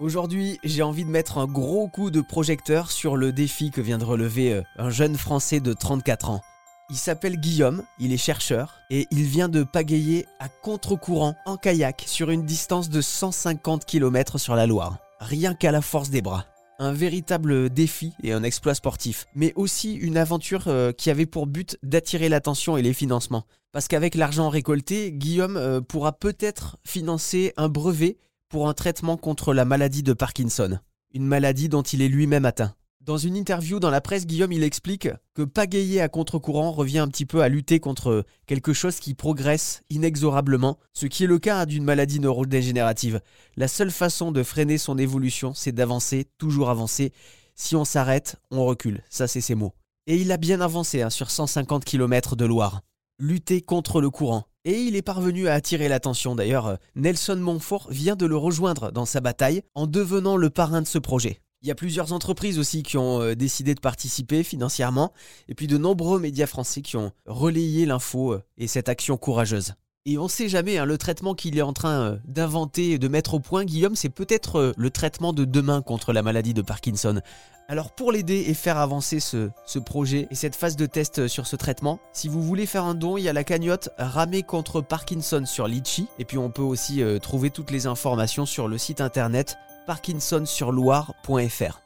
Aujourd'hui, j'ai envie de mettre un gros coup de projecteur sur le défi que vient de relever euh, un jeune Français de 34 ans. Il s'appelle Guillaume, il est chercheur et il vient de pagayer à contre-courant en kayak sur une distance de 150 km sur la Loire, rien qu'à la force des bras. Un véritable défi et un exploit sportif, mais aussi une aventure euh, qui avait pour but d'attirer l'attention et les financements. Parce qu'avec l'argent récolté, Guillaume euh, pourra peut-être financer un brevet pour un traitement contre la maladie de Parkinson, une maladie dont il est lui-même atteint. Dans une interview dans la presse, Guillaume il explique que pagayer à contre-courant revient un petit peu à lutter contre quelque chose qui progresse inexorablement, ce qui est le cas d'une maladie neurodégénérative. La seule façon de freiner son évolution, c'est d'avancer, toujours avancer. Si on s'arrête, on recule. Ça, c'est ses mots. Et il a bien avancé hein, sur 150 km de Loire. Lutter contre le courant. Et il est parvenu à attirer l'attention. D'ailleurs, Nelson Montfort vient de le rejoindre dans sa bataille en devenant le parrain de ce projet. Il y a plusieurs entreprises aussi qui ont euh, décidé de participer financièrement, et puis de nombreux médias français qui ont relayé l'info euh, et cette action courageuse. Et on ne sait jamais, hein, le traitement qu'il est en train euh, d'inventer et de mettre au point, Guillaume, c'est peut-être le traitement de demain contre la maladie de Parkinson. Alors pour l'aider et faire avancer ce, projet et cette phase de test sur ce traitement, si vous voulez faire un don, il y a la cagnotte Ramer contre Parkinson sur Litchi. Et puis on peut aussi trouver toutes les informations sur le site internet parkinsonsurloire.fr.